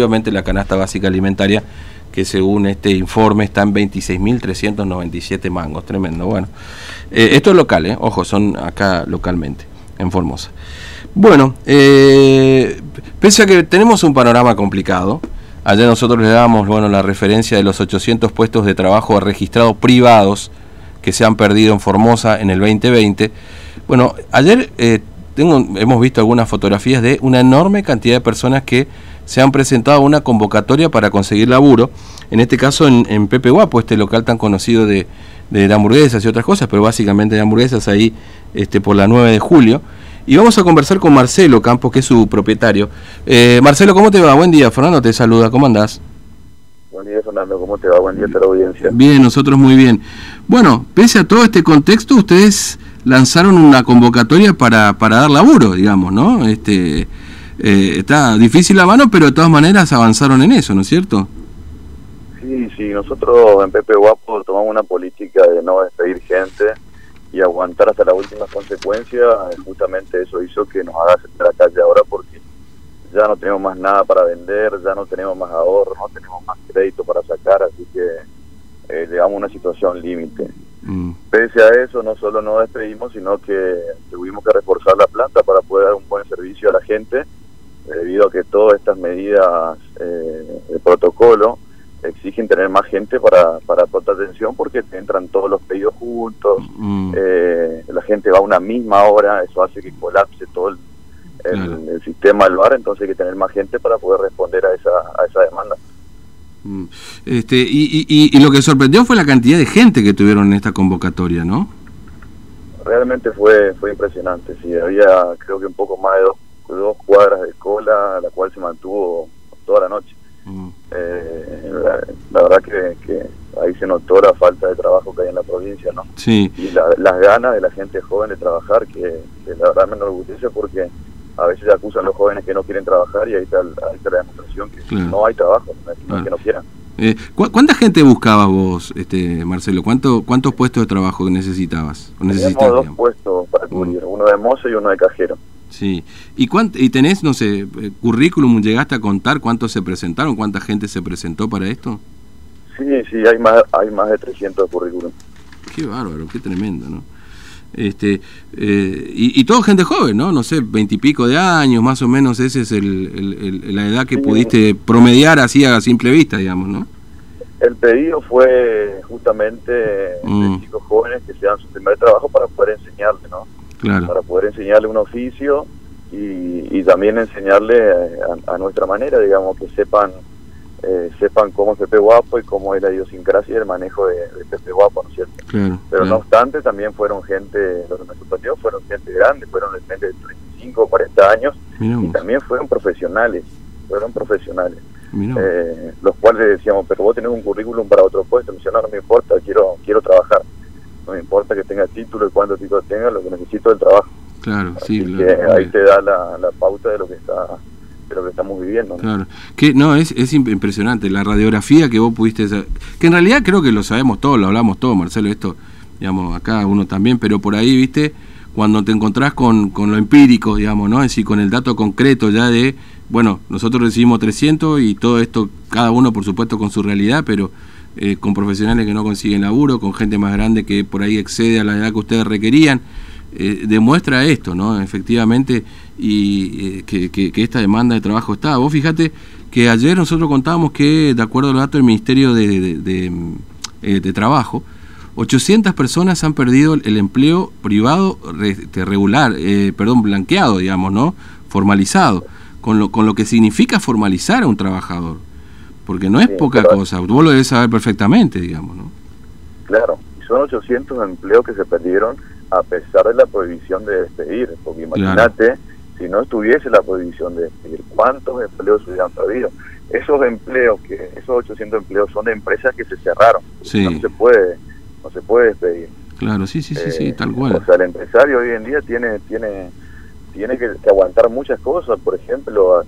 Obviamente la canasta básica alimentaria, que según este informe está en 26.397 mangos, tremendo. Bueno, eh, esto es local, eh, ojo, son acá localmente, en Formosa. Bueno, eh, pese a que tenemos un panorama complicado, ayer nosotros le damos bueno, la referencia de los 800 puestos de trabajo registrados privados que se han perdido en Formosa en el 2020. Bueno, ayer tengo, hemos visto algunas fotografías de una enorme cantidad de personas que se han presentado una convocatoria para conseguir laburo, en este caso en, Pepe Guapo, este local tan conocido de, de, hamburguesas y otras cosas, pero básicamente de hamburguesas ahí este, por la 9 de julio. Y vamos a conversar con Marcelo Campos, que es su propietario. Eh, Marcelo, ¿cómo te va? Buen día, Fernando te saluda, ¿cómo andás? Buen día, Fernando, ¿cómo te va? Buen día a la audiencia. Bien, nosotros muy bien. Bueno, pese a todo este contexto, ustedes lanzaron una convocatoria para, para dar laburo, digamos, ¿no? Este, eh, está difícil la mano, pero de todas maneras avanzaron en eso, ¿no es cierto? Sí, sí, nosotros en Pepe Guapo tomamos una política de no despedir gente y aguantar hasta las últimas consecuencias, justamente eso hizo que nos haga salir a la calle ahora porque ya no tenemos más nada para vender, ya no tenemos más ahorro, no tenemos más crédito para sacar, así que eh, llegamos a una situación límite. Mm. Pese a eso, no solo nos despedimos, sino que tuvimos que reforzar la planta para poder dar un buen servicio a la gente debido a que todas estas medidas eh, de protocolo exigen tener más gente para, para prestar atención porque te entran todos los pedidos juntos, mm. eh, la gente va a una misma hora, eso hace que colapse todo el, sistema del bar, entonces hay que tener más gente para poder responder a esa, a esa demanda. Mm. Este, y, y, y, lo que sorprendió fue la cantidad de gente que tuvieron en esta convocatoria, ¿no? Realmente fue fue impresionante, sí, había creo que un poco más de dos dos cuadras de cola, la cual se mantuvo toda la noche. Mm. Eh, la, verdad que, ahí se notó la falta de trabajo que hay en la provincia, ¿no? Sí. Y las ganas de la gente joven de trabajar, que, la verdad me enorgullece porque a veces acusan a los jóvenes que no quieren trabajar y ahí está, la demostración que no hay trabajo, no es que no quieran. Eh, ¿Cuánta gente buscabas vos, este Marcelo? ¿Cuánto, ¿Cuántos puestos de trabajo necesitabas? O dos puestos para cubrir, uno de mozo y uno de cajero. Sí. ¿Y, ¿Y tenés, no sé, eh, currículum? ¿Llegaste a contar cuántos se presentaron? ¿Cuánta gente se presentó para esto? Sí, sí, hay más, hay más de 300 currículum. Qué bárbaro, qué tremendo, ¿no? Este, eh, y, y todo gente joven, ¿no? No sé, veintipico de años, más o menos, esa es el, la edad que pudiste promediar así a simple vista, digamos, ¿no? El pedido fue justamente de mm. chicos jóvenes que se dan su primer trabajo para poder enseñarle, ¿no? para poder enseñarle un oficio y, también enseñarle eh, a, nuestra manera, digamos, que sepan eh, sepan cómo es Pepe Guapo y cómo es la idiosincrasia y el manejo de, Pepe Guapo, ¿no es cierto? Pero no obstante, también fueron gente, lo que me sorprendió, fueron gente grande, fueron gente de 35 o 40 años y también fueron profesionales, fueron profesionales. Eh, los cuales decíamos, pero vos tenés un currículum para otro puesto, me no, no me importa, quiero quiero trabajar no me importa que tenga título y cuánto título tenga, lo que necesito es el trabajo. Claro, sí. ahí te da la, pauta de lo que está de lo que estamos viviendo. Claro, que no, es, es impresionante la radiografía que vos pudiste que en realidad creo que lo sabemos todos, lo hablamos todos, Marcelo, esto, digamos, acá uno también, pero por ahí, viste, cuando te encontrás con, con lo empírico, digamos, ¿no? Es decir, con el dato concreto ya de, bueno, nosotros recibimos 300 y todo esto, cada uno por supuesto con su realidad, pero eh, con profesionales que no consiguen laburo, con gente más grande que por ahí excede a la edad que ustedes requerían. Eh, demuestra esto, ¿no? Efectivamente, y eh, que, esta demanda de trabajo está. Vos fíjate que ayer nosotros contábamos que, de acuerdo al dato del Ministerio de, de, Trabajo, 800 personas han perdido el empleo privado este, regular, perdón, blanqueado, digamos, ¿no? Formalizado, con lo, con lo que significa formalizar a un trabajador porque no es poca cosa, vos lo debes saber perfectamente, digamos, ¿no? Claro, y son 800 empleos que se perdieron a pesar de la prohibición de despedir, porque imagínate, si no estuviese la prohibición de despedir, ¿cuántos empleos se hubieran perdido? Esos empleos, que esos 800 empleos son de empresas que se cerraron, no se puede, no se puede despedir. Claro, sí, sí, sí, sí, eh, tal cual. O sea, el empresario hoy en día tiene, tiene, tiene que aguantar muchas cosas, por ejemplo,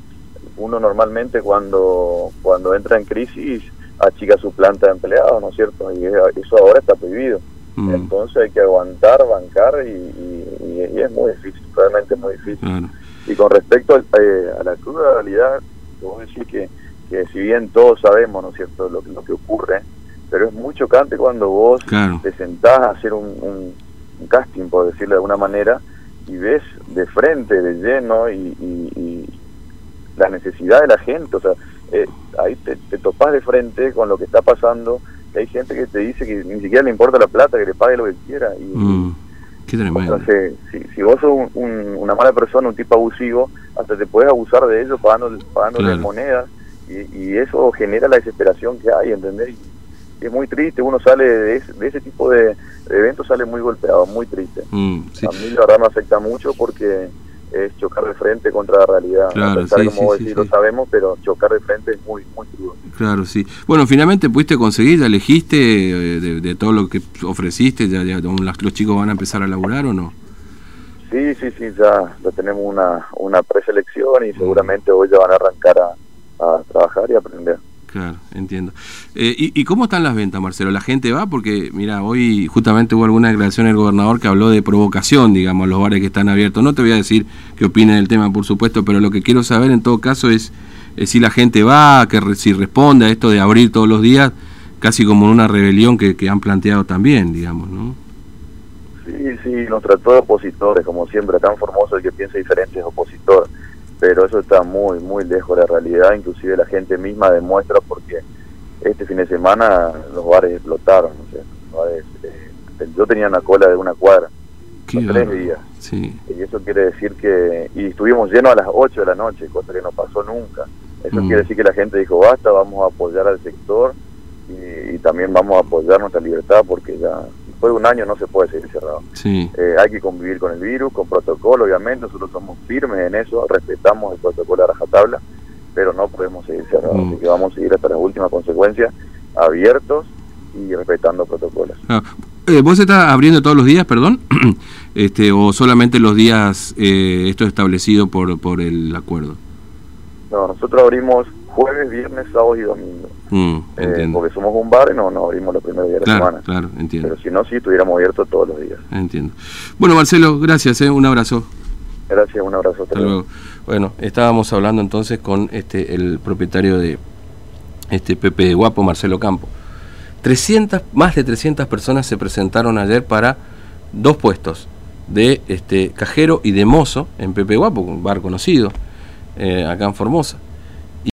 uno normalmente cuando, cuando entra en crisis achica su planta de empleados, ¿no es cierto? Y eso ahora está prohibido. Mm. Entonces hay que aguantar, bancar y, es muy difícil, realmente muy difícil. Y con respecto eh, a la cruda realidad, vos decís que, que si bien todos sabemos, ¿no es cierto?, lo, lo que ocurre, pero es muy chocante cuando vos te sentás a hacer un, un, casting, por decirlo de alguna manera, y ves de frente, de lleno, y, la necesidad de la gente, o sea, eh, ahí te, te topás de frente con lo que está pasando, hay gente que te dice que ni siquiera le importa la plata, que le pague lo que quiera, y... Mm, qué tremendo. Entonces, si, si vos sos una mala persona, un tipo abusivo, hasta te puedes abusar de ellos pagando, pagando monedas, y, y, eso genera la desesperación que hay, ¿entendés? es muy triste, uno sale de ese, de ese tipo de, eventos, sale muy golpeado, muy triste. Mm, A mí la verdad me afecta mucho porque es chocar de frente contra la realidad. Claro, sí, como sí, lo sabemos, pero chocar de frente es muy, muy crudo. Claro, sí. Bueno, finalmente pudiste conseguir, ya elegiste eh, de, todo lo que ofreciste, ya, ya los chicos van a empezar a laburar o no? Sí, sí, sí, ya, ya tenemos una, una preselección y mm. seguramente hoy ya van a arrancar a, a trabajar y aprender. Claro, entiendo. Eh, y, cómo están las ventas, Marcelo? ¿La gente va? Porque, mira, hoy justamente hubo alguna declaración del gobernador que habló de provocación, digamos, los bares que están abiertos. No te voy a decir qué opina del tema, por supuesto, pero lo que quiero saber en todo caso es, si la gente va, que si responde a esto de abrir todos los días, casi como una rebelión que, que han planteado también, digamos, ¿no? Sí, sí, nos trató de opositores, como siempre, tan formoso el que piensa diferente es opositor pero eso está muy, muy lejos de la realidad, inclusive la gente misma demuestra porque este fin de semana los bares explotaron, eh, yo tenía una cola de una cuadra, tres días, y eso quiere decir que, y estuvimos llenos a las 8 de la noche, cosa que no pasó nunca, eso mm. quiere decir que la gente dijo, basta, vamos a apoyar al sector, y, también vamos a apoyar nuestra libertad porque ya después de un año no se puede seguir cerrado. Eh, hay que convivir con el virus, con protocolo, obviamente, nosotros somos firmes en eso, respetamos el protocolo a rajatabla, pero no podemos seguir cerrados, mm. así que vamos a seguir hasta las últimas consecuencias, abiertos y respetando protocolos. Ah, eh, ¿Vos estás abriendo todos los días, perdón? este ¿O solamente los días eh, esto establecido por, por el acuerdo? No, nosotros abrimos jueves, viernes, sábado y domingo. Mm, eh, porque somos un bar y no, no abrimos los primeros días de la semana. Claro, entiendo. Pero si no, sí estuviéramos abiertos todos los días. Entiendo. Bueno, Marcelo, gracias, eh, un abrazo. Gracias, un abrazo. Hasta, luego. Bueno, estábamos hablando entonces con este el propietario de este Pepe Guapo, Marcelo Campo. 300, más de 300 personas se presentaron ayer para dos puestos de este cajero y de mozo en Pepe Guapo, un bar conocido eh, acá en Formosa.